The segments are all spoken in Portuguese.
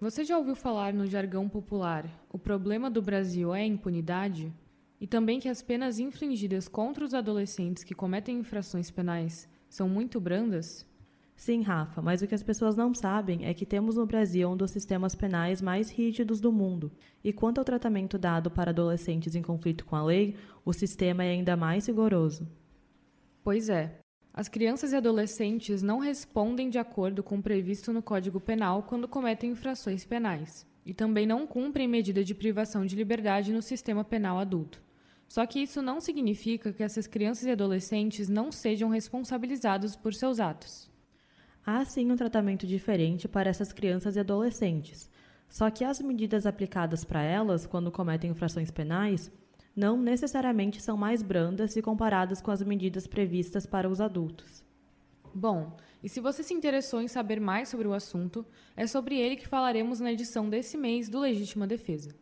Você já ouviu falar no jargão popular o problema do Brasil é a impunidade? E também que as penas infligidas contra os adolescentes que cometem infrações penais são muito brandas? Sim, Rafa, mas o que as pessoas não sabem é que temos no Brasil um dos sistemas penais mais rígidos do mundo. E quanto ao tratamento dado para adolescentes em conflito com a lei, o sistema é ainda mais rigoroso. Pois é. As crianças e adolescentes não respondem de acordo com o previsto no Código Penal quando cometem infrações penais, e também não cumprem medida de privação de liberdade no sistema penal adulto. Só que isso não significa que essas crianças e adolescentes não sejam responsabilizados por seus atos. Há sim um tratamento diferente para essas crianças e adolescentes, só que as medidas aplicadas para elas, quando cometem infrações penais, não necessariamente são mais brandas se comparadas com as medidas previstas para os adultos. Bom, e se você se interessou em saber mais sobre o assunto, é sobre ele que falaremos na edição desse mês do Legítima Defesa.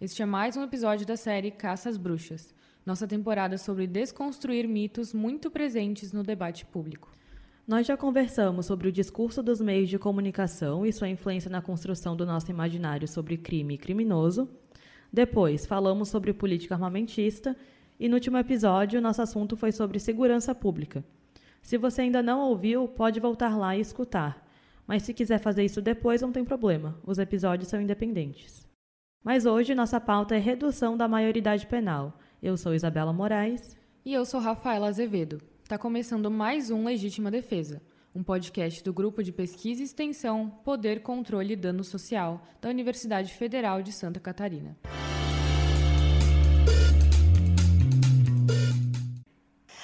Este é mais um episódio da série Caça às Bruxas, nossa temporada sobre desconstruir mitos muito presentes no debate público. Nós já conversamos sobre o discurso dos meios de comunicação e sua influência na construção do nosso imaginário sobre crime e criminoso, depois, falamos sobre política armamentista e no último episódio, nosso assunto foi sobre segurança pública. Se você ainda não ouviu, pode voltar lá e escutar. Mas se quiser fazer isso depois, não tem problema. Os episódios são independentes. Mas hoje nossa pauta é redução da maioridade penal. Eu sou Isabela Moraes. E eu sou Rafaela Azevedo. Está começando mais um Legítima Defesa um podcast do Grupo de Pesquisa e Extensão Poder, Controle e Dano Social da Universidade Federal de Santa Catarina.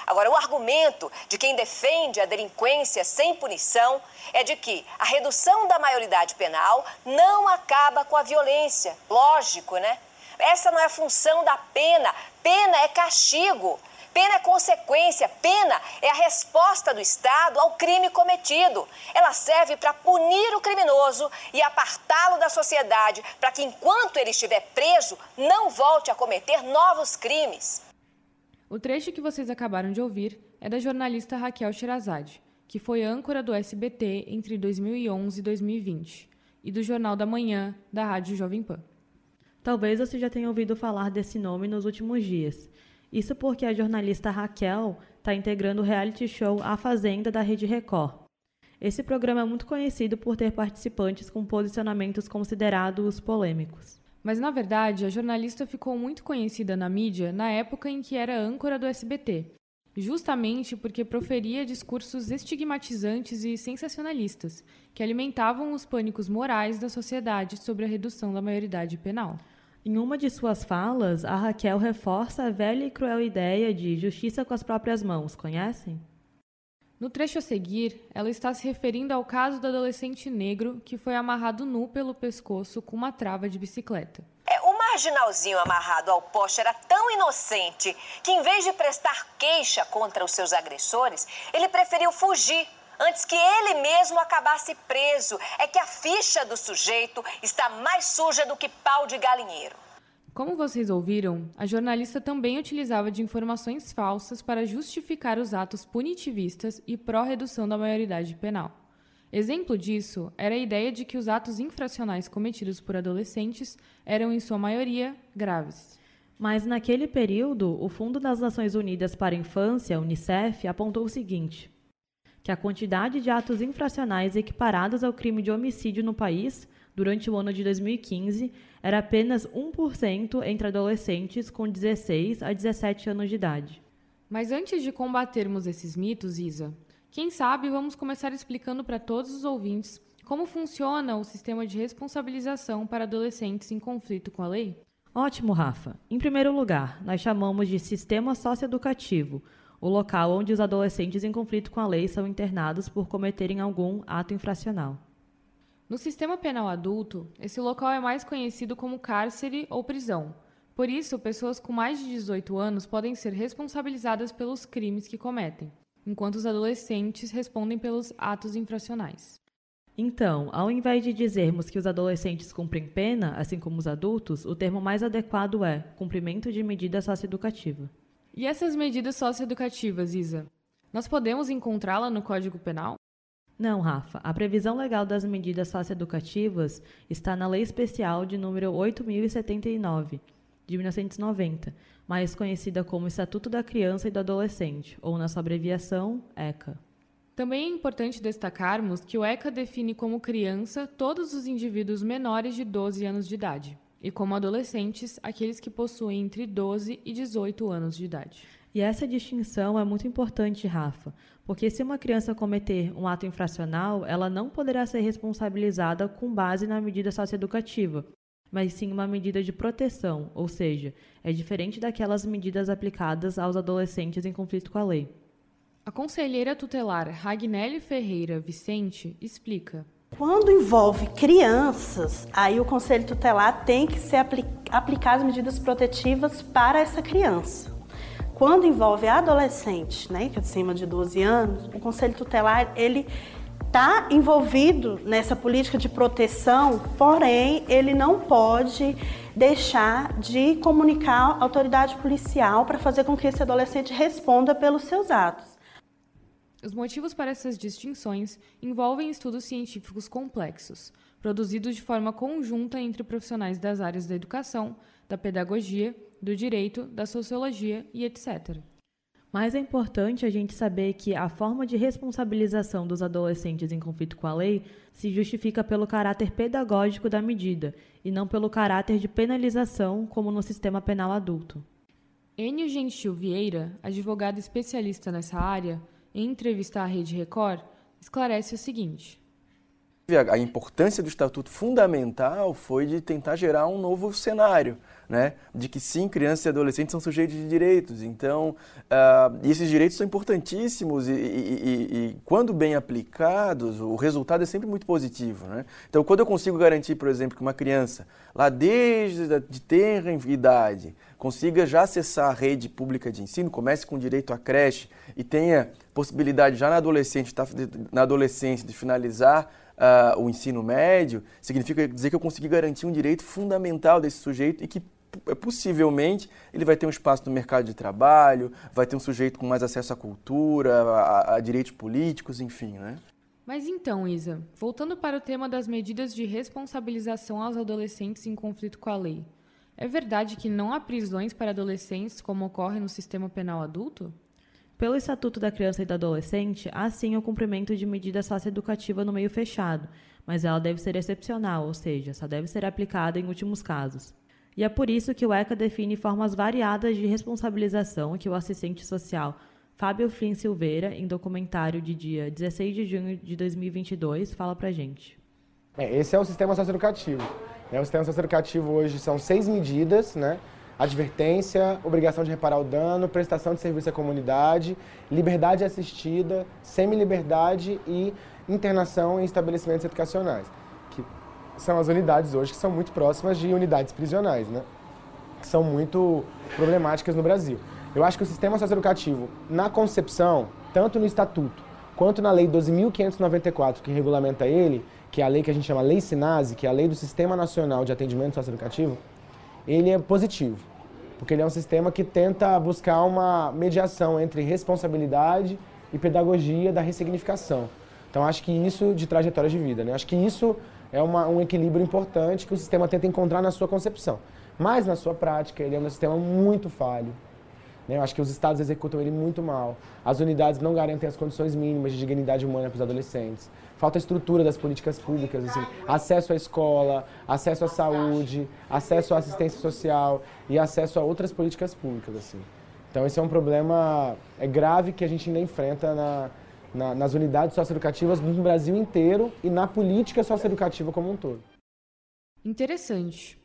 Agora, o argumento de quem defende a delinquência sem punição é de que a redução da maioridade penal não acaba com a violência. Lógico, né? Essa não é a função da pena. Pena é castigo. Pena é consequência, pena é a resposta do Estado ao crime cometido. Ela serve para punir o criminoso e apartá-lo da sociedade, para que enquanto ele estiver preso, não volte a cometer novos crimes. O trecho que vocês acabaram de ouvir é da jornalista Raquel Sherazade, que foi âncora do SBT entre 2011 e 2020, e do Jornal da Manhã da Rádio Jovem Pan. Talvez você já tenha ouvido falar desse nome nos últimos dias. Isso porque a jornalista Raquel está integrando o reality show A Fazenda da Rede Record. Esse programa é muito conhecido por ter participantes com posicionamentos considerados polêmicos. Mas, na verdade, a jornalista ficou muito conhecida na mídia na época em que era âncora do SBT, justamente porque proferia discursos estigmatizantes e sensacionalistas, que alimentavam os pânicos morais da sociedade sobre a redução da maioridade penal. Em uma de suas falas, a Raquel reforça a velha e cruel ideia de justiça com as próprias mãos, conhecem? No trecho a seguir, ela está se referindo ao caso do adolescente negro que foi amarrado nu pelo pescoço com uma trava de bicicleta. É, o marginalzinho amarrado ao poste era tão inocente que, em vez de prestar queixa contra os seus agressores, ele preferiu fugir antes que ele mesmo acabasse preso. É que a ficha do sujeito está mais suja do que pau de galinheiro. Como vocês ouviram, a jornalista também utilizava de informações falsas para justificar os atos punitivistas e pró-redução da maioridade penal. Exemplo disso era a ideia de que os atos infracionais cometidos por adolescentes eram, em sua maioria, graves. Mas naquele período, o Fundo das Nações Unidas para a Infância, UNICEF, apontou o seguinte: que a quantidade de atos infracionais equiparados ao crime de homicídio no país durante o ano de 2015 era apenas 1% entre adolescentes com 16 a 17 anos de idade. Mas antes de combatermos esses mitos, Isa, quem sabe vamos começar explicando para todos os ouvintes como funciona o sistema de responsabilização para adolescentes em conflito com a lei? Ótimo, Rafa. Em primeiro lugar, nós chamamos de sistema socioeducativo, o local onde os adolescentes em conflito com a lei são internados por cometerem algum ato infracional. No sistema penal adulto, esse local é mais conhecido como cárcere ou prisão. Por isso, pessoas com mais de 18 anos podem ser responsabilizadas pelos crimes que cometem, enquanto os adolescentes respondem pelos atos infracionais. Então, ao invés de dizermos que os adolescentes cumprem pena, assim como os adultos, o termo mais adequado é cumprimento de medida socioeducativa. E essas medidas socioeducativas, Isa? Nós podemos encontrá-la no Código Penal? Não, Rafa. A previsão legal das medidas socioeducativas está na Lei Especial de número 8079, de 1990, mais conhecida como Estatuto da Criança e do Adolescente, ou na sua abreviação, ECA. Também é importante destacarmos que o ECA define como criança todos os indivíduos menores de 12 anos de idade, e como adolescentes aqueles que possuem entre 12 e 18 anos de idade. E essa distinção é muito importante, Rafa, porque se uma criança cometer um ato infracional, ela não poderá ser responsabilizada com base na medida socioeducativa, mas sim uma medida de proteção, ou seja, é diferente daquelas medidas aplicadas aos adolescentes em conflito com a lei. A conselheira tutelar Ragnelli Ferreira Vicente explica. Quando envolve crianças, aí o conselho tutelar tem que se aplicar as medidas protetivas para essa criança. Quando envolve adolescente, né, que é acima de 12 anos, o conselho tutelar ele está envolvido nessa política de proteção, porém ele não pode deixar de comunicar à autoridade policial para fazer com que esse adolescente responda pelos seus atos. Os motivos para essas distinções envolvem estudos científicos complexos, produzidos de forma conjunta entre profissionais das áreas da educação, da pedagogia, do direito, da sociologia e etc. Mas é importante a gente saber que a forma de responsabilização dos adolescentes em conflito com a lei se justifica pelo caráter pedagógico da medida e não pelo caráter de penalização, como no sistema penal adulto. Enio Gentil Vieira, advogado especialista nessa área, em entrevista à Rede Record, esclarece o seguinte: a importância do estatuto fundamental foi de tentar gerar um novo cenário, né? De que sim, crianças e adolescentes são sujeitos de direitos. Então, uh, esses direitos são importantíssimos e, e, e, e, quando bem aplicados, o resultado é sempre muito positivo, né? Então, quando eu consigo garantir, por exemplo, que uma criança, lá desde de tenra idade, consiga já acessar a rede pública de ensino, comece com direito à creche e tenha possibilidade já na adolescente, tá, na adolescência de finalizar uh, o ensino médio, significa dizer que eu consegui garantir um direito fundamental desse sujeito e que possivelmente ele vai ter um espaço no mercado de trabalho, vai ter um sujeito com mais acesso à cultura, a, a direitos políticos, enfim, né? Mas então, Isa, voltando para o tema das medidas de responsabilização aos adolescentes em conflito com a lei, é verdade que não há prisões para adolescentes como ocorre no sistema penal adulto? Pelo Estatuto da Criança e do Adolescente, há sim o cumprimento de medida socioeducativa no meio fechado, mas ela deve ser excepcional, ou seja, só deve ser aplicada em últimos casos. E é por isso que o ECA define formas variadas de responsabilização que o assistente social Fábio Flynn Silveira, em documentário de dia 16 de junho de 2022, fala pra gente. É, esse é o sistema socioeducativo. É, o sistema socioeducativo hoje são seis medidas, né? advertência, obrigação de reparar o dano, prestação de serviço à comunidade, liberdade assistida, semi-liberdade e internação em estabelecimentos educacionais, que são as unidades hoje que são muito próximas de unidades prisionais, né? que são muito problemáticas no Brasil. Eu acho que o sistema socioeducativo, na concepção, tanto no estatuto quanto na lei 12.594, que regulamenta ele, que é a lei que a gente chama Lei Sinase, que é a lei do Sistema Nacional de Atendimento Socioeducativo, ele é positivo, porque ele é um sistema que tenta buscar uma mediação entre responsabilidade e pedagogia da ressignificação. Então acho que isso de trajetória de vida, né? Acho que isso é uma, um equilíbrio importante que o sistema tenta encontrar na sua concepção. Mas na sua prática ele é um sistema muito falho, né? Eu acho que os estados executam ele muito mal. As unidades não garantem as condições mínimas de dignidade humana para os adolescentes. Falta estrutura das políticas públicas, assim, acesso à escola, acesso à saúde, acesso à assistência social e acesso a outras políticas públicas. Assim. Então esse é um problema é grave que a gente ainda enfrenta na, na, nas unidades socioeducativas no Brasil inteiro e na política socioeducativa como um todo. Interessante.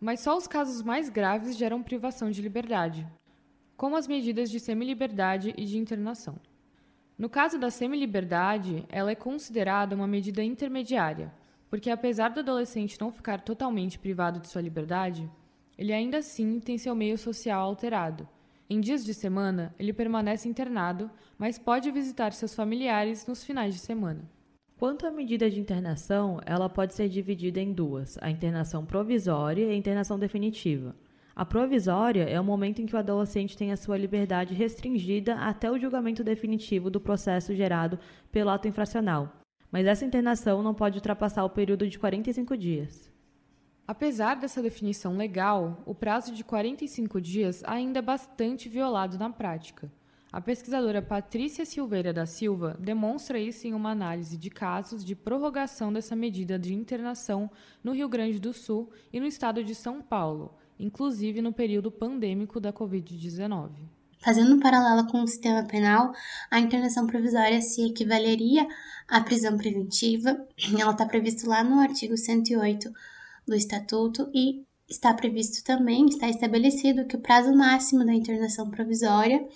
Mas só os casos mais graves geram privação de liberdade, como as medidas de semi-liberdade e de internação. No caso da semi-liberdade, ela é considerada uma medida intermediária, porque apesar do adolescente não ficar totalmente privado de sua liberdade, ele ainda assim tem seu meio social alterado. Em dias de semana, ele permanece internado, mas pode visitar seus familiares nos finais de semana. Quanto à medida de internação, ela pode ser dividida em duas: a internação provisória e a internação definitiva. A provisória é o momento em que o adolescente tem a sua liberdade restringida até o julgamento definitivo do processo gerado pelo ato infracional. mas essa internação não pode ultrapassar o período de 45 dias. Apesar dessa definição legal, o prazo de 45 dias ainda é bastante violado na prática. A pesquisadora Patrícia Silveira da Silva demonstra isso em uma análise de casos de prorrogação dessa medida de internação no Rio Grande do Sul e no estado de São Paulo, inclusive no período pandêmico da Covid-19. Fazendo um paralelo com o sistema penal, a internação provisória se equivaleria à prisão preventiva. Ela está prevista lá no artigo 108 do Estatuto e está previsto também, está estabelecido que o prazo máximo da internação provisória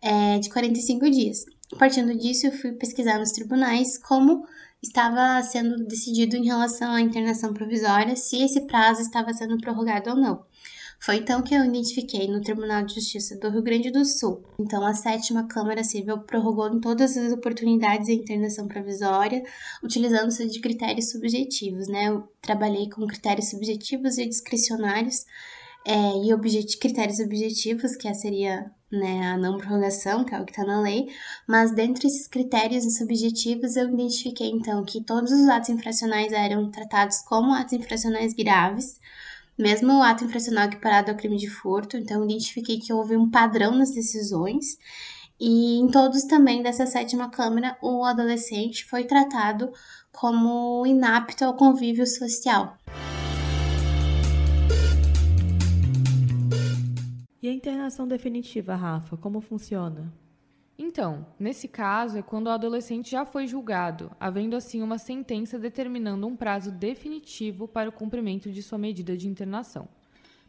é, de 45 dias. Partindo disso, eu fui pesquisar nos tribunais como estava sendo decidido em relação à internação provisória, se esse prazo estava sendo prorrogado ou não. Foi então que eu identifiquei no Tribunal de Justiça do Rio Grande do Sul. Então, a sétima Câmara Civil prorrogou em todas as oportunidades a internação provisória, utilizando-se de critérios subjetivos, né? Eu trabalhei com critérios subjetivos e discricionários é, e objet critérios objetivos, que seria né, a não prorrogação, que é o que está na lei, mas dentre esses critérios subjetivos eu identifiquei então que todos os atos infracionais eram tratados como atos infracionais graves, mesmo o ato infracional equiparado ao crime de furto, então identifiquei que houve um padrão nas decisões. E em todos também dessa sétima Câmara, o adolescente foi tratado como inapto ao convívio social. E a internação definitiva, Rafa, como funciona? Então, nesse caso é quando o adolescente já foi julgado, havendo assim uma sentença determinando um prazo definitivo para o cumprimento de sua medida de internação.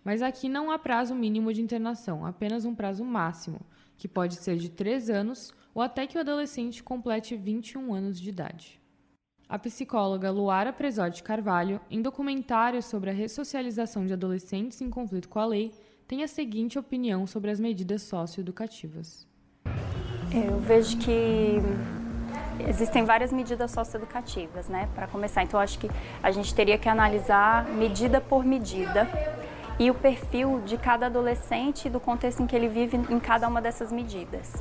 Mas aqui não há prazo mínimo de internação, apenas um prazo máximo, que pode ser de 3 anos ou até que o adolescente complete 21 anos de idade. A psicóloga Luara Presotti Carvalho, em documentário sobre a ressocialização de adolescentes em conflito com a lei, tem a seguinte opinião sobre as medidas socioeducativas. Eu vejo que existem várias medidas socioeducativas, né, para começar. Então, acho que a gente teria que analisar medida por medida e o perfil de cada adolescente e do contexto em que ele vive em cada uma dessas medidas.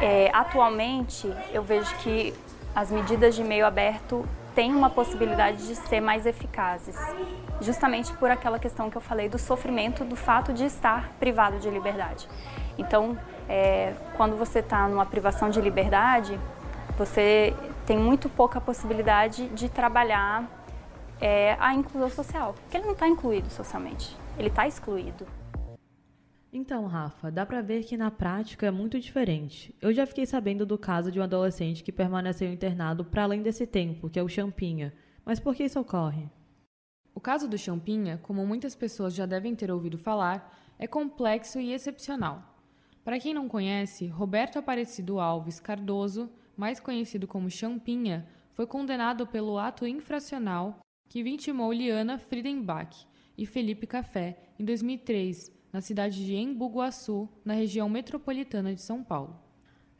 É, atualmente, eu vejo que as medidas de meio aberto têm uma possibilidade de ser mais eficazes justamente por aquela questão que eu falei do sofrimento, do fato de estar privado de liberdade. Então, é, quando você está numa privação de liberdade, você tem muito pouca possibilidade de trabalhar é, a inclusão social, porque ele não está incluído socialmente, ele está excluído. Então, Rafa, dá para ver que na prática é muito diferente. Eu já fiquei sabendo do caso de um adolescente que permaneceu internado para além desse tempo, que é o Champinha. Mas por que isso ocorre? O caso do Champinha, como muitas pessoas já devem ter ouvido falar, é complexo e excepcional. Para quem não conhece, Roberto Aparecido Alves Cardoso, mais conhecido como Champinha, foi condenado pelo ato infracional que vitimou Liana Friedenbach e Felipe Café em 2003, na cidade de Embu-Guaçu, na região metropolitana de São Paulo.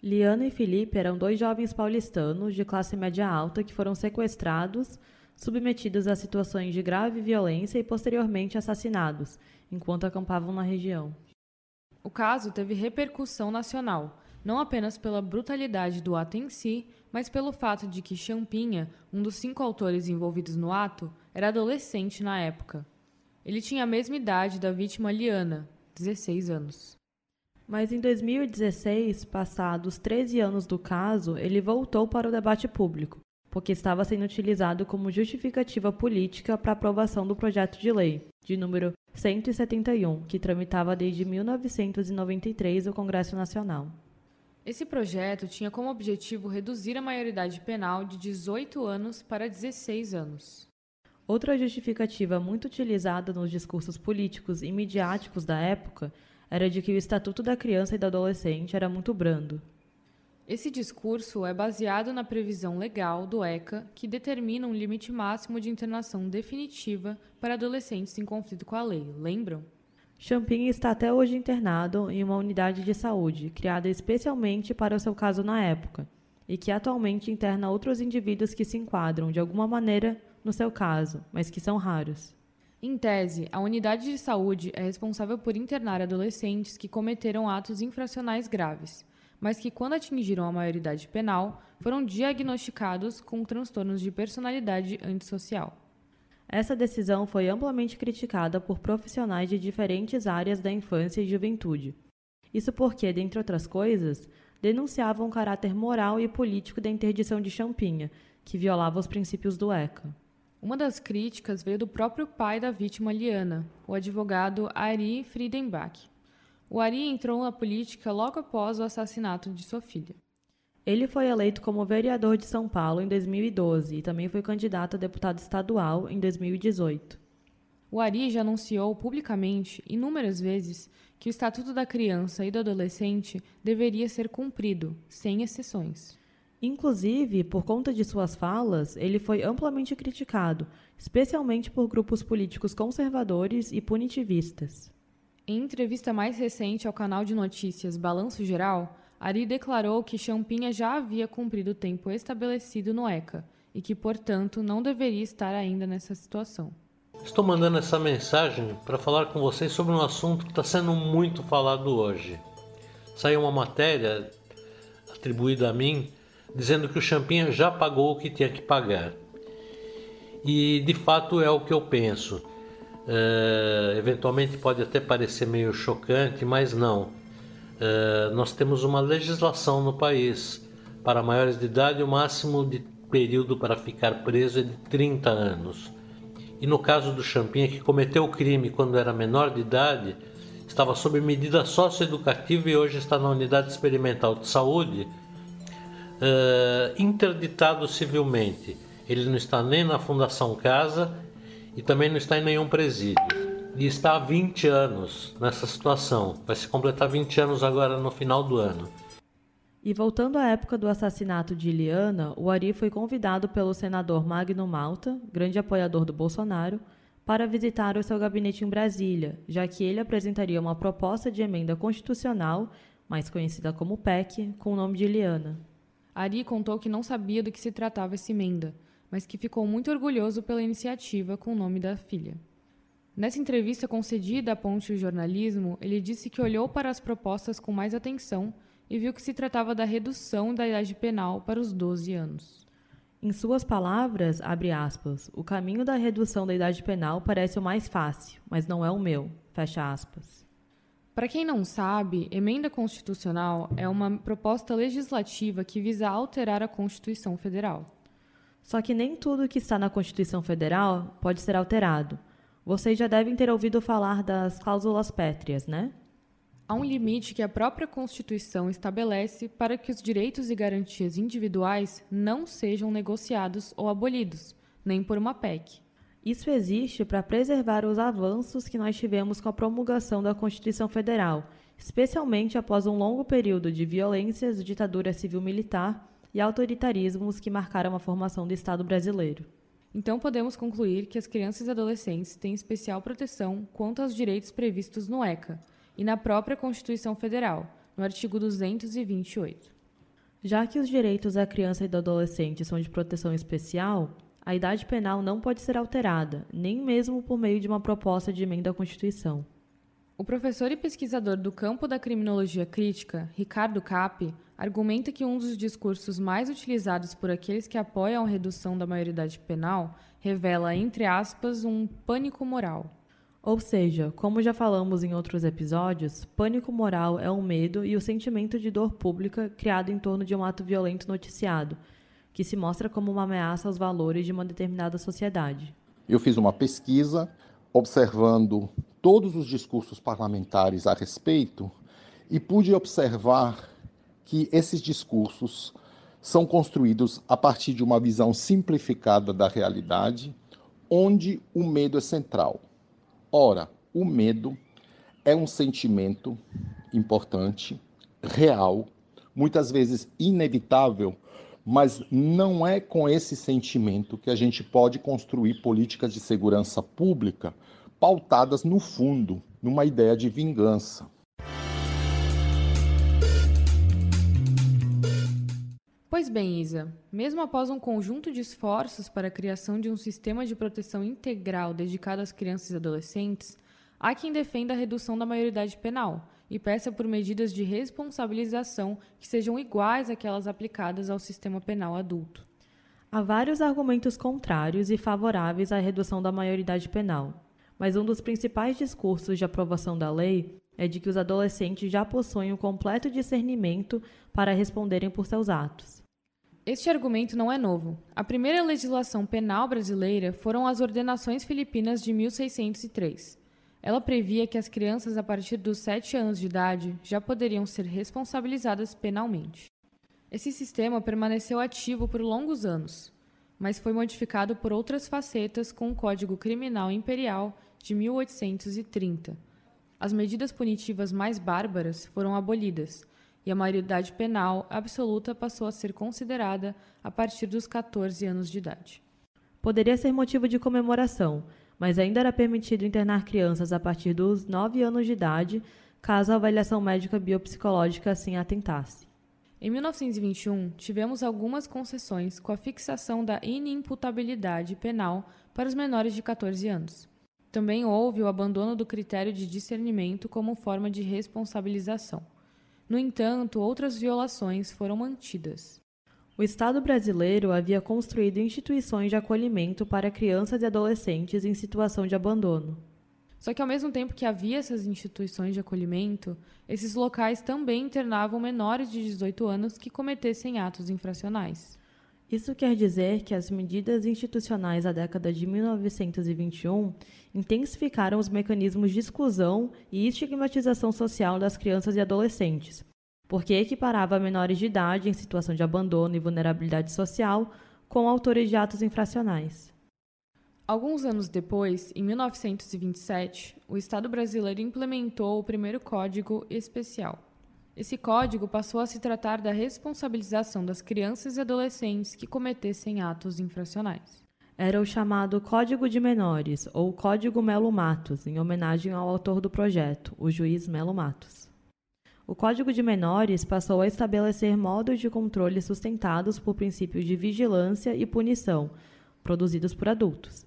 Liana e Felipe eram dois jovens paulistanos de classe média alta que foram sequestrados submetidos a situações de grave violência e posteriormente assassinados, enquanto acampavam na região. O caso teve repercussão nacional, não apenas pela brutalidade do ato em si, mas pelo fato de que Champinha, um dos cinco autores envolvidos no ato, era adolescente na época. Ele tinha a mesma idade da vítima Liana, 16 anos. Mas em 2016, passados 13 anos do caso, ele voltou para o debate público, porque estava sendo utilizado como justificativa política para aprovação do projeto de lei, de número 171, que tramitava desde 1993 o Congresso Nacional. Esse projeto tinha como objetivo reduzir a maioridade penal de 18 anos para 16 anos. Outra justificativa muito utilizada nos discursos políticos e midiáticos da época era de que o Estatuto da Criança e do Adolescente era muito brando, esse discurso é baseado na previsão legal do ECA, que determina um limite máximo de internação definitiva para adolescentes em conflito com a lei, lembram? Champin está até hoje internado em uma unidade de saúde, criada especialmente para o seu caso na época, e que atualmente interna outros indivíduos que se enquadram, de alguma maneira, no seu caso, mas que são raros. Em tese, a unidade de saúde é responsável por internar adolescentes que cometeram atos infracionais graves mas que, quando atingiram a maioridade penal, foram diagnosticados com transtornos de personalidade antissocial. Essa decisão foi amplamente criticada por profissionais de diferentes áreas da infância e juventude. Isso porque, dentre outras coisas, denunciavam o caráter moral e político da interdição de Champinha, que violava os princípios do ECA. Uma das críticas veio do próprio pai da vítima Liana, o advogado Ari Friedenbach. O Ari entrou na política logo após o assassinato de sua filha. Ele foi eleito como vereador de São Paulo em 2012 e também foi candidato a deputado estadual em 2018. O Ari já anunciou publicamente inúmeras vezes que o Estatuto da Criança e do Adolescente deveria ser cumprido, sem exceções. Inclusive, por conta de suas falas, ele foi amplamente criticado, especialmente por grupos políticos conservadores e punitivistas. Em entrevista mais recente ao canal de notícias Balanço Geral, Ari declarou que Champinha já havia cumprido o tempo estabelecido no ECA e que, portanto, não deveria estar ainda nessa situação. Estou mandando essa mensagem para falar com vocês sobre um assunto que está sendo muito falado hoje. Saiu uma matéria atribuída a mim dizendo que o Champinha já pagou o que tinha que pagar. E de fato é o que eu penso. É, eventualmente pode até parecer meio chocante, mas não. É, nós temos uma legislação no país. Para maiores de idade, o máximo de período para ficar preso é de 30 anos. E no caso do Champinha, que cometeu o crime quando era menor de idade, estava sob medida socioeducativa e hoje está na unidade experimental de saúde, uh, interditado civilmente. Ele não está nem na Fundação Casa e também não está em nenhum presídio. E está há 20 anos nessa situação. Vai se completar 20 anos agora no final do ano. E voltando à época do assassinato de Iliana, o Ari foi convidado pelo senador Magno Malta, grande apoiador do Bolsonaro, para visitar o seu gabinete em Brasília, já que ele apresentaria uma proposta de emenda constitucional, mais conhecida como PEC, com o nome de Iliana. Ari contou que não sabia do que se tratava essa emenda, mas que ficou muito orgulhoso pela iniciativa com o nome da filha. Nessa entrevista concedida à Ponte Jornalismo, ele disse que olhou para as propostas com mais atenção e viu que se tratava da redução da idade penal para os 12 anos. Em suas palavras, abre aspas, o caminho da redução da idade penal parece o mais fácil, mas não é o meu, fecha aspas. Para quem não sabe, emenda constitucional é uma proposta legislativa que visa alterar a Constituição Federal. Só que nem tudo que está na Constituição Federal pode ser alterado. Vocês já devem ter ouvido falar das cláusulas pétreas, né? Há um limite que a própria Constituição estabelece para que os direitos e garantias individuais não sejam negociados ou abolidos, nem por uma PEC. Isso existe para preservar os avanços que nós tivemos com a promulgação da Constituição Federal, especialmente após um longo período de violências, ditadura civil-militar e autoritarismos que marcaram a formação do Estado brasileiro. Então podemos concluir que as crianças e adolescentes têm especial proteção quanto aos direitos previstos no ECA, e na própria Constituição Federal, no artigo 228. Já que os direitos da criança e do adolescente são de proteção especial, a idade penal não pode ser alterada, nem mesmo por meio de uma proposta de emenda à Constituição. O professor e pesquisador do campo da criminologia crítica, Ricardo Cappi, argumenta que um dos discursos mais utilizados por aqueles que apoiam a redução da maioridade penal revela, entre aspas, um pânico moral. Ou seja, como já falamos em outros episódios, pânico moral é o medo e o sentimento de dor pública criado em torno de um ato violento noticiado, que se mostra como uma ameaça aos valores de uma determinada sociedade. Eu fiz uma pesquisa observando todos os discursos parlamentares a respeito e pude observar que esses discursos são construídos a partir de uma visão simplificada da realidade, onde o medo é central. Ora, o medo é um sentimento importante, real, muitas vezes inevitável, mas não é com esse sentimento que a gente pode construir políticas de segurança pública pautadas no fundo, numa ideia de vingança. Pois bem, Isa, mesmo após um conjunto de esforços para a criação de um sistema de proteção integral dedicado às crianças e adolescentes, há quem defenda a redução da maioridade penal e peça por medidas de responsabilização que sejam iguais àquelas aplicadas ao sistema penal adulto. Há vários argumentos contrários e favoráveis à redução da maioridade penal, mas um dos principais discursos de aprovação da lei é de que os adolescentes já possuem o um completo discernimento para responderem por seus atos. Este argumento não é novo. A primeira legislação penal brasileira foram as Ordenações Filipinas de 1603. Ela previa que as crianças a partir dos 7 anos de idade já poderiam ser responsabilizadas penalmente. Esse sistema permaneceu ativo por longos anos, mas foi modificado por outras facetas com o Código Criminal Imperial de 1830. As medidas punitivas mais bárbaras foram abolidas e a maioridade penal absoluta passou a ser considerada a partir dos 14 anos de idade. Poderia ser motivo de comemoração, mas ainda era permitido internar crianças a partir dos 9 anos de idade, caso a avaliação médica biopsicológica assim atentasse. Em 1921, tivemos algumas concessões com a fixação da inimputabilidade penal para os menores de 14 anos. Também houve o abandono do critério de discernimento como forma de responsabilização. No entanto, outras violações foram mantidas. O Estado brasileiro havia construído instituições de acolhimento para crianças e adolescentes em situação de abandono. Só que, ao mesmo tempo que havia essas instituições de acolhimento, esses locais também internavam menores de 18 anos que cometessem atos infracionais. Isso quer dizer que as medidas institucionais da década de 1921 intensificaram os mecanismos de exclusão e estigmatização social das crianças e adolescentes, porque equiparava menores de idade em situação de abandono e vulnerabilidade social com autores de atos infracionais. Alguns anos depois, em 1927, o Estado brasileiro implementou o primeiro Código Especial. Esse código passou a se tratar da responsabilização das crianças e adolescentes que cometessem atos infracionais. Era o chamado Código de Menores, ou Código Melo Matos, em homenagem ao autor do projeto, o juiz Melo Matos. O Código de Menores passou a estabelecer modos de controle sustentados por princípios de vigilância e punição, produzidos por adultos.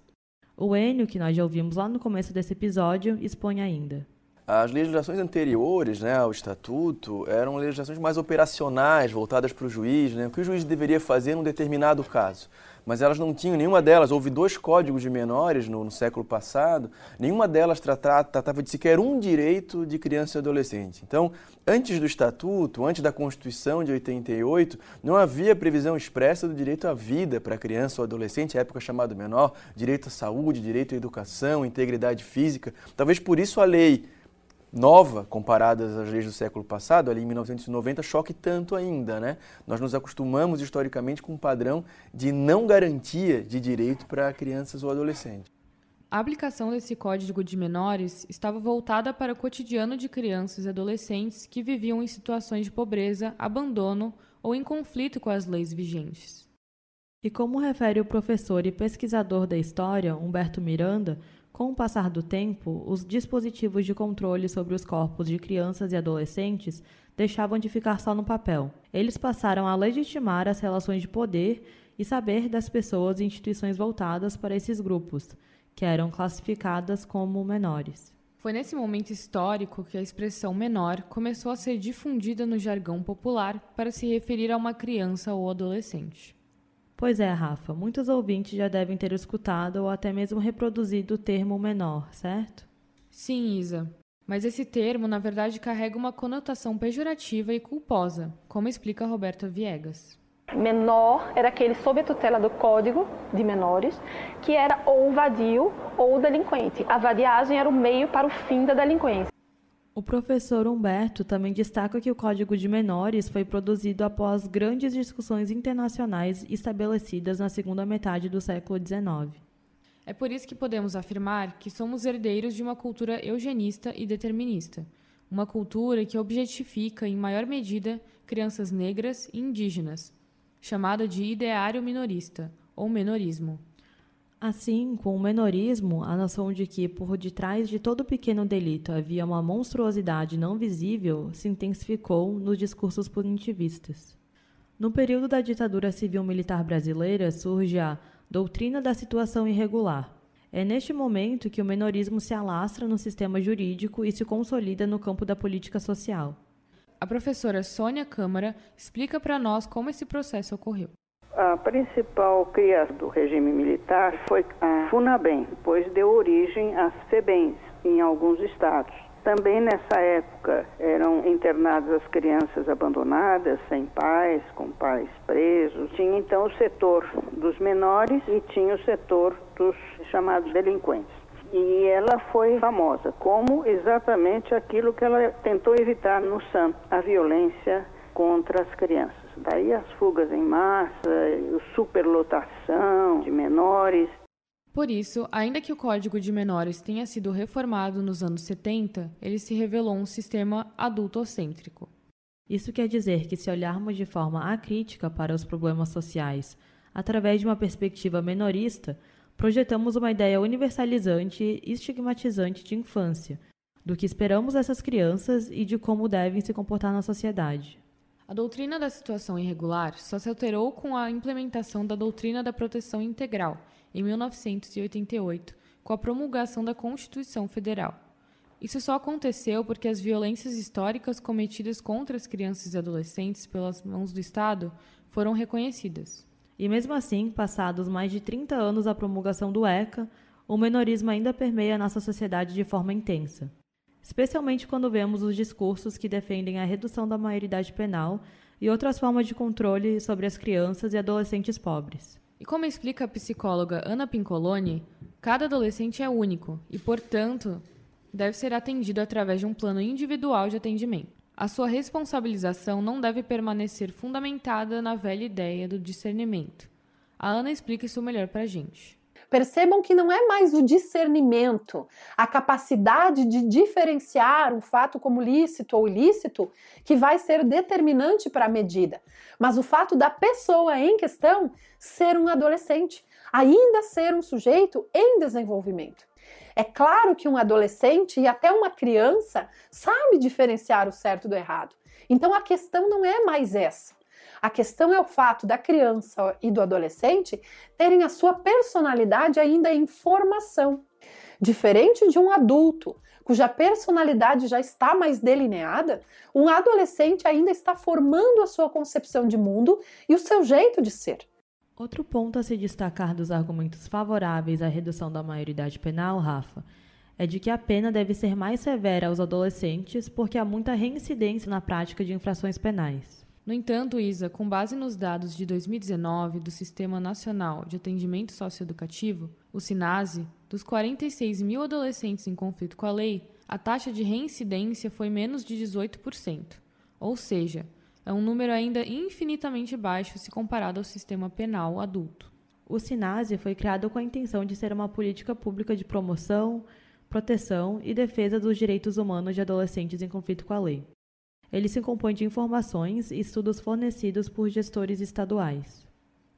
O Enio, que nós já ouvimos lá no começo desse episódio, expõe ainda. As legislações anteriores né, ao Estatuto eram legislações mais operacionais, voltadas para o juiz, né, o que o juiz deveria fazer num determinado caso mas elas não tinham, nenhuma delas, houve dois códigos de menores no, no século passado, nenhuma delas tratava, de sequer um direito de criança e adolescente. Então, antes do Estatuto, antes da Constituição de 88, não havia previsão expressa do direito à vida para criança ou adolescente, época chamada menor, direito à saúde, direito à educação, integridade física. Talvez por isso a lei nova comparadas às leis do século passado, ali em 1990, choque tanto ainda, né? Nós nos acostumamos historicamente com um padrão de não garantia de direito para crianças ou adolescentes. A aplicação desse Código de Menores estava voltada para o cotidiano de crianças e adolescentes que viviam em situações de pobreza, abandono ou em conflito com as leis vigentes. E como refere o professor e pesquisador da história, Humberto Miranda, com o passar do tempo, os dispositivos de controle sobre os corpos de crianças e adolescentes deixavam de ficar só no papel. Eles passaram a legitimar as relações de poder e saber das pessoas e instituições voltadas para esses grupos, que eram classificadas como menores. Foi nesse momento histórico que a expressão menor começou a ser difundida no jargão popular para se referir a uma criança ou adolescente. Pois é, Rafa, muitos ouvintes já devem ter escutado ou até mesmo reproduzido o termo menor, certo? Sim, Isa. Mas esse termo, na verdade, carrega uma conotação pejorativa e culposa, como explica Roberta Viegas. Menor era aquele sob a tutela do Código de Menores, que era ou vadio ou delinquente. A vadiagem era o meio para o fim da delinquência. O professor Humberto também destaca que o Código de Menores foi produzido após grandes discussões internacionais estabelecidas na segunda metade do século XIX. É por isso que podemos afirmar que somos herdeiros de uma cultura eugenista e determinista, uma cultura que objetifica em maior medida crianças negras e indígenas, chamada de ideário minorista ou menorismo. Assim, com o menorismo, a noção de que por detrás de todo pequeno delito havia uma monstruosidade não visível se intensificou nos discursos punitivistas. No período da ditadura civil-militar brasileira surge a doutrina da situação irregular. É neste momento que o menorismo se alastra no sistema jurídico e se consolida no campo da política social. A professora Sônia Câmara explica para nós como esse processo ocorreu. A principal criação do regime militar foi a FUNABEM, pois deu origem às FEBENs em alguns estados. Também nessa época eram internadas as crianças abandonadas, sem pais, com pais presos. Tinha então o setor dos menores e tinha o setor dos chamados delinquentes. E ela foi famosa como exatamente aquilo que ela tentou evitar no SAM, a violência contra as crianças. Daí as fugas em massa, a superlotação de menores. Por isso, ainda que o Código de Menores tenha sido reformado nos anos 70, ele se revelou um sistema adultocêntrico. Isso quer dizer que, se olharmos de forma acrítica para os problemas sociais, através de uma perspectiva menorista, projetamos uma ideia universalizante e estigmatizante de infância, do que esperamos dessas crianças e de como devem se comportar na sociedade. A doutrina da situação irregular só se alterou com a implementação da doutrina da proteção integral, em 1988, com a promulgação da Constituição Federal. Isso só aconteceu porque as violências históricas cometidas contra as crianças e adolescentes pelas mãos do Estado foram reconhecidas. E mesmo assim, passados mais de 30 anos da promulgação do ECA, o menorismo ainda permeia nossa sociedade de forma intensa. Especialmente quando vemos os discursos que defendem a redução da maioridade penal e outras formas de controle sobre as crianças e adolescentes pobres. E como explica a psicóloga Ana Pincoloni, cada adolescente é único e, portanto, deve ser atendido através de um plano individual de atendimento. A sua responsabilização não deve permanecer fundamentada na velha ideia do discernimento. A Ana explica isso melhor para a gente. Percebam que não é mais o discernimento, a capacidade de diferenciar um fato como lícito ou ilícito que vai ser determinante para a medida, mas o fato da pessoa em questão ser um adolescente, ainda ser um sujeito em desenvolvimento. É claro que um adolescente e até uma criança sabe diferenciar o certo do errado. Então a questão não é mais essa. A questão é o fato da criança e do adolescente terem a sua personalidade ainda em formação. Diferente de um adulto, cuja personalidade já está mais delineada, um adolescente ainda está formando a sua concepção de mundo e o seu jeito de ser. Outro ponto a se destacar dos argumentos favoráveis à redução da maioridade penal, Rafa, é de que a pena deve ser mais severa aos adolescentes porque há muita reincidência na prática de infrações penais. No entanto, Isa, com base nos dados de 2019 do Sistema Nacional de Atendimento Socioeducativo, o SINASE, dos 46 mil adolescentes em conflito com a lei, a taxa de reincidência foi menos de 18%. Ou seja, é um número ainda infinitamente baixo se comparado ao sistema penal adulto. O SINASE foi criado com a intenção de ser uma política pública de promoção, proteção e defesa dos direitos humanos de adolescentes em conflito com a lei. Ele se compõe de informações e estudos fornecidos por gestores estaduais.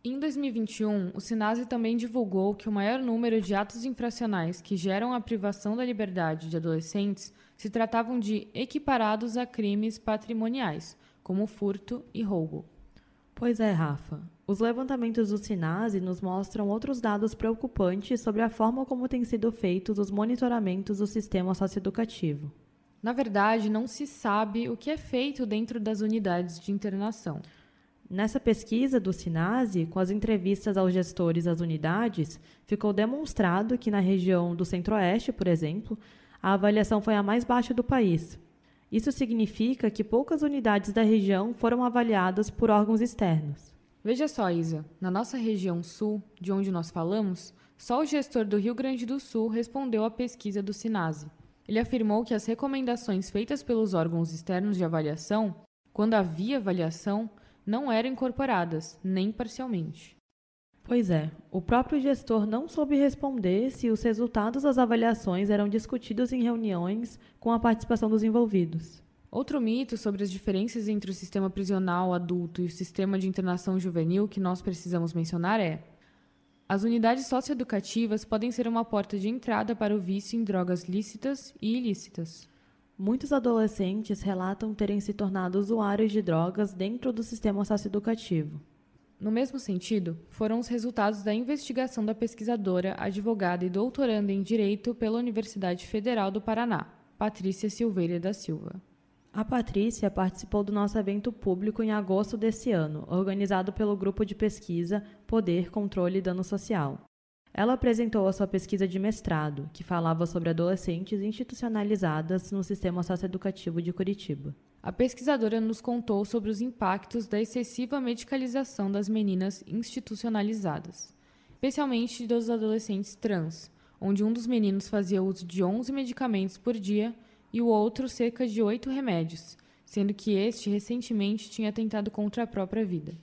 Em 2021, o Sinase também divulgou que o maior número de atos infracionais que geram a privação da liberdade de adolescentes se tratavam de equiparados a crimes patrimoniais, como furto e roubo. Pois é, Rafa. Os levantamentos do Sinase nos mostram outros dados preocupantes sobre a forma como têm sido feitos os monitoramentos do sistema socioeducativo. Na verdade, não se sabe o que é feito dentro das unidades de internação. Nessa pesquisa do Sinase, com as entrevistas aos gestores das unidades, ficou demonstrado que na região do Centro-Oeste, por exemplo, a avaliação foi a mais baixa do país. Isso significa que poucas unidades da região foram avaliadas por órgãos externos. Veja só, Isa, na nossa região sul, de onde nós falamos, só o gestor do Rio Grande do Sul respondeu à pesquisa do Sinase. Ele afirmou que as recomendações feitas pelos órgãos externos de avaliação, quando havia avaliação, não eram incorporadas, nem parcialmente. Pois é, o próprio gestor não soube responder se os resultados das avaliações eram discutidos em reuniões com a participação dos envolvidos. Outro mito sobre as diferenças entre o sistema prisional adulto e o sistema de internação juvenil que nós precisamos mencionar é: as unidades socioeducativas podem ser uma porta de entrada para o vício em drogas lícitas e ilícitas. Muitos adolescentes relatam terem se tornado usuários de drogas dentro do sistema socioeducativo. No mesmo sentido, foram os resultados da investigação da pesquisadora, advogada e doutoranda em Direito pela Universidade Federal do Paraná, Patrícia Silveira da Silva. A Patrícia participou do nosso evento público em agosto desse ano, organizado pelo grupo de pesquisa Poder, Controle e Dano Social. Ela apresentou a sua pesquisa de mestrado, que falava sobre adolescentes institucionalizadas no sistema socioeducativo de Curitiba. A pesquisadora nos contou sobre os impactos da excessiva medicalização das meninas institucionalizadas, especialmente dos adolescentes trans, onde um dos meninos fazia uso de 11 medicamentos por dia e o outro cerca de oito remédios, sendo que este recentemente tinha tentado contra a própria vida.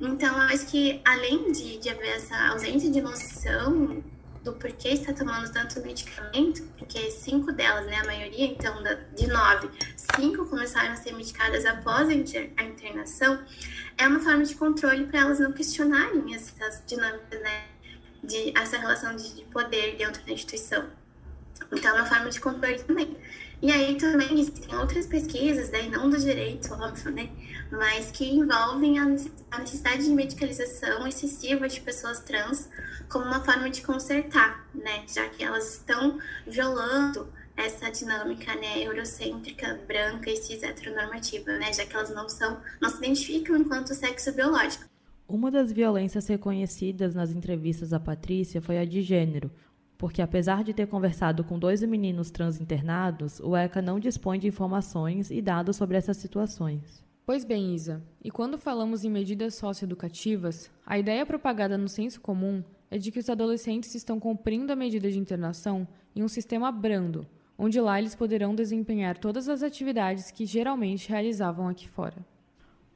Então, eu acho que além de, de haver essa ausência de noção do porquê está tomando tanto medicamento, porque cinco delas, né, a maioria, então, de nove, cinco começaram a ser medicadas após a internação, é uma forma de controle para elas não questionarem essas dinâmicas, né, de essa relação de poder dentro da instituição. Então, é uma forma de controle também. E aí também existem outras pesquisas, daí não do direito, óbvio, né? Mas que envolvem a necessidade de medicalização excessiva de pessoas trans como uma forma de consertar, né? Já que elas estão violando essa dinâmica, né, eurocêntrica, branca e cis heteronormativa, né? Já que elas não são, não se identificam enquanto sexo biológico. Uma das violências reconhecidas nas entrevistas da Patrícia foi a de gênero, porque apesar de ter conversado com dois meninos trans internados, o ECA não dispõe de informações e dados sobre essas situações. Pois bem, Isa, e quando falamos em medidas socioeducativas, a ideia propagada no senso comum é de que os adolescentes estão cumprindo a medida de internação em um sistema brando, onde lá eles poderão desempenhar todas as atividades que geralmente realizavam aqui fora.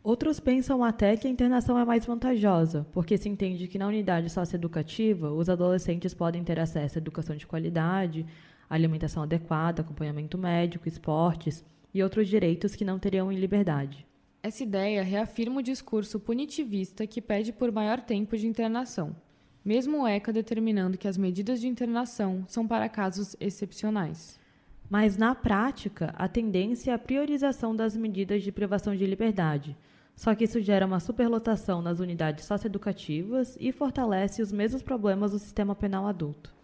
Outros pensam até que a internação é mais vantajosa, porque se entende que na unidade socioeducativa os adolescentes podem ter acesso à educação de qualidade, alimentação adequada, acompanhamento médico, esportes e outros direitos que não teriam em liberdade. Essa ideia reafirma o discurso punitivista que pede por maior tempo de internação, mesmo o ECA determinando que as medidas de internação são para casos excepcionais. Mas, na prática, a tendência é a priorização das medidas de privação de liberdade, só que isso gera uma superlotação nas unidades socioeducativas e fortalece os mesmos problemas do sistema penal adulto.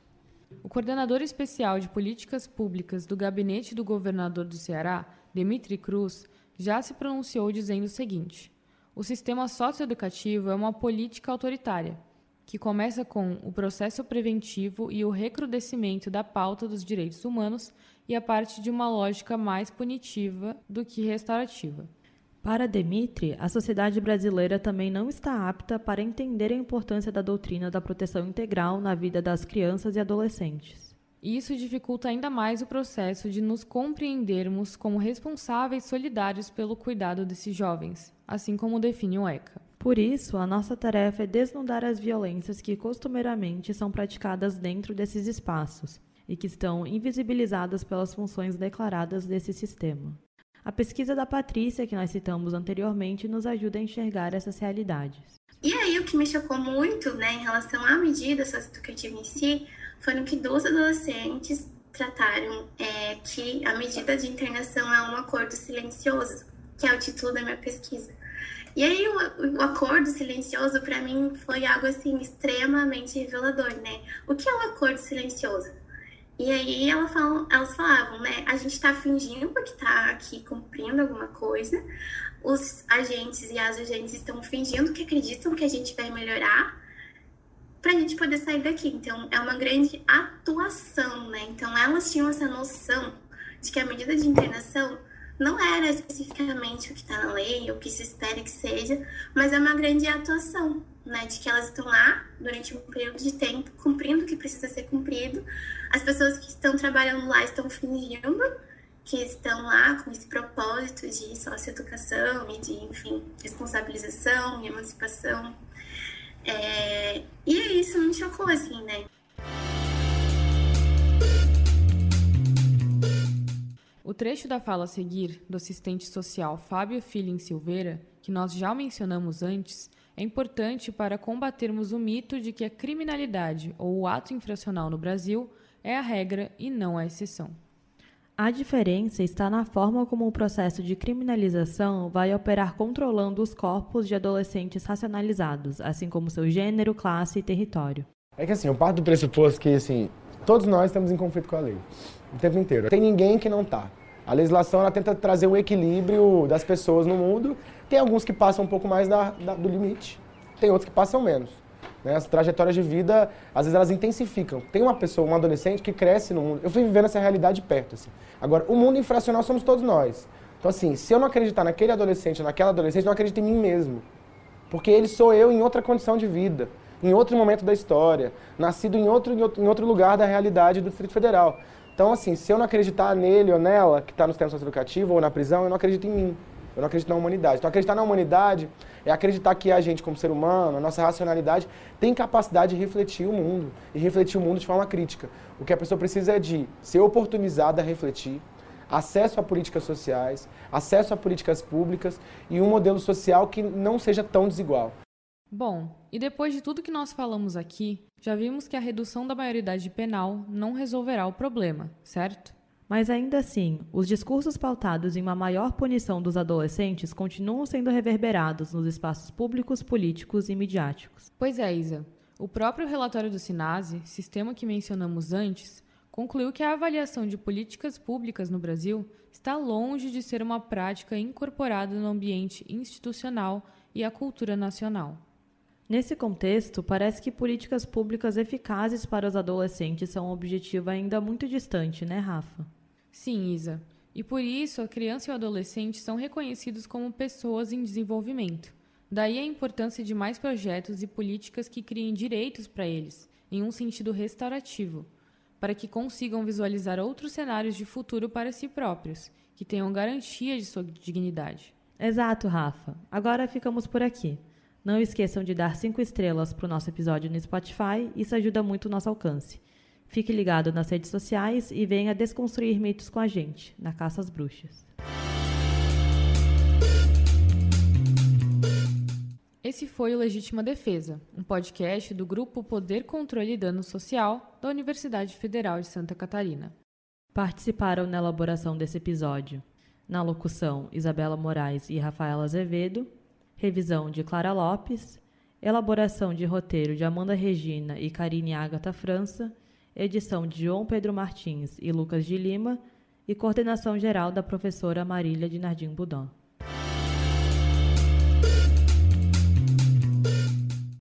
O coordenador especial de políticas públicas do gabinete do governador do Ceará, Demitri Cruz, já se pronunciou dizendo o seguinte: o sistema socioeducativo é uma política autoritária, que começa com o processo preventivo e o recrudescimento da pauta dos direitos humanos e a parte de uma lógica mais punitiva do que restaurativa. Para Demitri, a sociedade brasileira também não está apta para entender a importância da doutrina da proteção integral na vida das crianças e adolescentes. Isso dificulta ainda mais o processo de nos compreendermos como responsáveis solidários pelo cuidado desses jovens, assim como define o ECA. Por isso, a nossa tarefa é desnudar as violências que costumeiramente são praticadas dentro desses espaços e que estão invisibilizadas pelas funções declaradas desse sistema. A pesquisa da Patrícia, que nós citamos anteriormente, nos ajuda a enxergar essas realidades. E aí, o que me chocou muito, né, em relação à medida socioeducativa em si, foram que duas adolescentes trataram é, que a medida de internação é um acordo silencioso, que é o título da minha pesquisa. E aí, o, o acordo silencioso, para mim, foi algo, assim, extremamente revelador, né? O que é um acordo silencioso? E aí ela elas falavam, né? A gente está fingindo que está aqui cumprindo alguma coisa. Os agentes e as agentes estão fingindo que acreditam que a gente vai melhorar para a gente poder sair daqui. Então é uma grande atuação, né? Então elas tinham essa noção de que a medida de internação não era especificamente o que está na lei, o que se espera que seja, mas é uma grande atuação, né? De que elas estão lá durante um período de tempo cumprindo o que precisa ser cumprido as pessoas que estão trabalhando lá estão fingindo que estão lá com esse propósito de socioeducação e de, enfim, responsabilização e emancipação. É... E é isso me chocou, assim, né? O trecho da fala a seguir do assistente social Fábio Filho Silveira, que nós já mencionamos antes, é importante para combatermos o mito de que a criminalidade ou o ato infracional no Brasil é a regra e não a exceção. A diferença está na forma como o processo de criminalização vai operar controlando os corpos de adolescentes racionalizados, assim como seu gênero, classe e território. É que assim, eu parto do pressuposto que assim, todos nós estamos em conflito com a lei o tempo inteiro. Tem ninguém que não está. A legislação ela tenta trazer o equilíbrio das pessoas no mundo. Tem alguns que passam um pouco mais da, da, do limite, tem outros que passam menos. Né? As trajetórias de vida, às vezes, elas intensificam. Tem uma pessoa, um adolescente que cresce no mundo. Eu fui vivendo essa realidade perto. Assim. Agora, o mundo infracional somos todos nós. Então, assim, se eu não acreditar naquele adolescente, naquela adolescente, eu não acredito em mim mesmo. Porque ele sou eu em outra condição de vida, em outro momento da história, nascido em outro, em outro lugar da realidade do Distrito Federal. Então, assim, se eu não acreditar nele ou nela, que está no sistema socioeducativo ou na prisão, eu não acredito em mim. Eu não acredito na humanidade. Então, acreditar na humanidade é acreditar que a gente, como ser humano, a nossa racionalidade, tem capacidade de refletir o mundo. E refletir o mundo de forma crítica. O que a pessoa precisa é de ser oportunizada a refletir, acesso a políticas sociais, acesso a políticas públicas e um modelo social que não seja tão desigual. Bom, e depois de tudo que nós falamos aqui, já vimos que a redução da maioridade penal não resolverá o problema, certo? Mas ainda assim, os discursos pautados em uma maior punição dos adolescentes continuam sendo reverberados nos espaços públicos, políticos e midiáticos. Pois é, Isa. O próprio relatório do SINASE, sistema que mencionamos antes, concluiu que a avaliação de políticas públicas no Brasil está longe de ser uma prática incorporada no ambiente institucional e à cultura nacional. Nesse contexto, parece que políticas públicas eficazes para os adolescentes são um objetivo ainda muito distante, né, Rafa? Sim, Isa. E por isso, a criança e o adolescente são reconhecidos como pessoas em desenvolvimento. Daí a importância de mais projetos e políticas que criem direitos para eles, em um sentido restaurativo, para que consigam visualizar outros cenários de futuro para si próprios, que tenham garantia de sua dignidade. Exato, Rafa. Agora ficamos por aqui. Não esqueçam de dar cinco estrelas para o nosso episódio no Spotify, isso ajuda muito o nosso alcance. Fique ligado nas redes sociais e venha desconstruir mitos com a gente, na Caça às Bruxas. Esse foi o Legítima Defesa, um podcast do grupo Poder, Controle e Dano Social da Universidade Federal de Santa Catarina. Participaram na elaboração desse episódio, na locução, Isabela Moraes e Rafaela Azevedo, revisão de Clara Lopes, elaboração de roteiro de Amanda Regina e Karine Agatha França, edição de João Pedro Martins e Lucas de Lima e coordenação geral da professora Marília de Nardim Budon.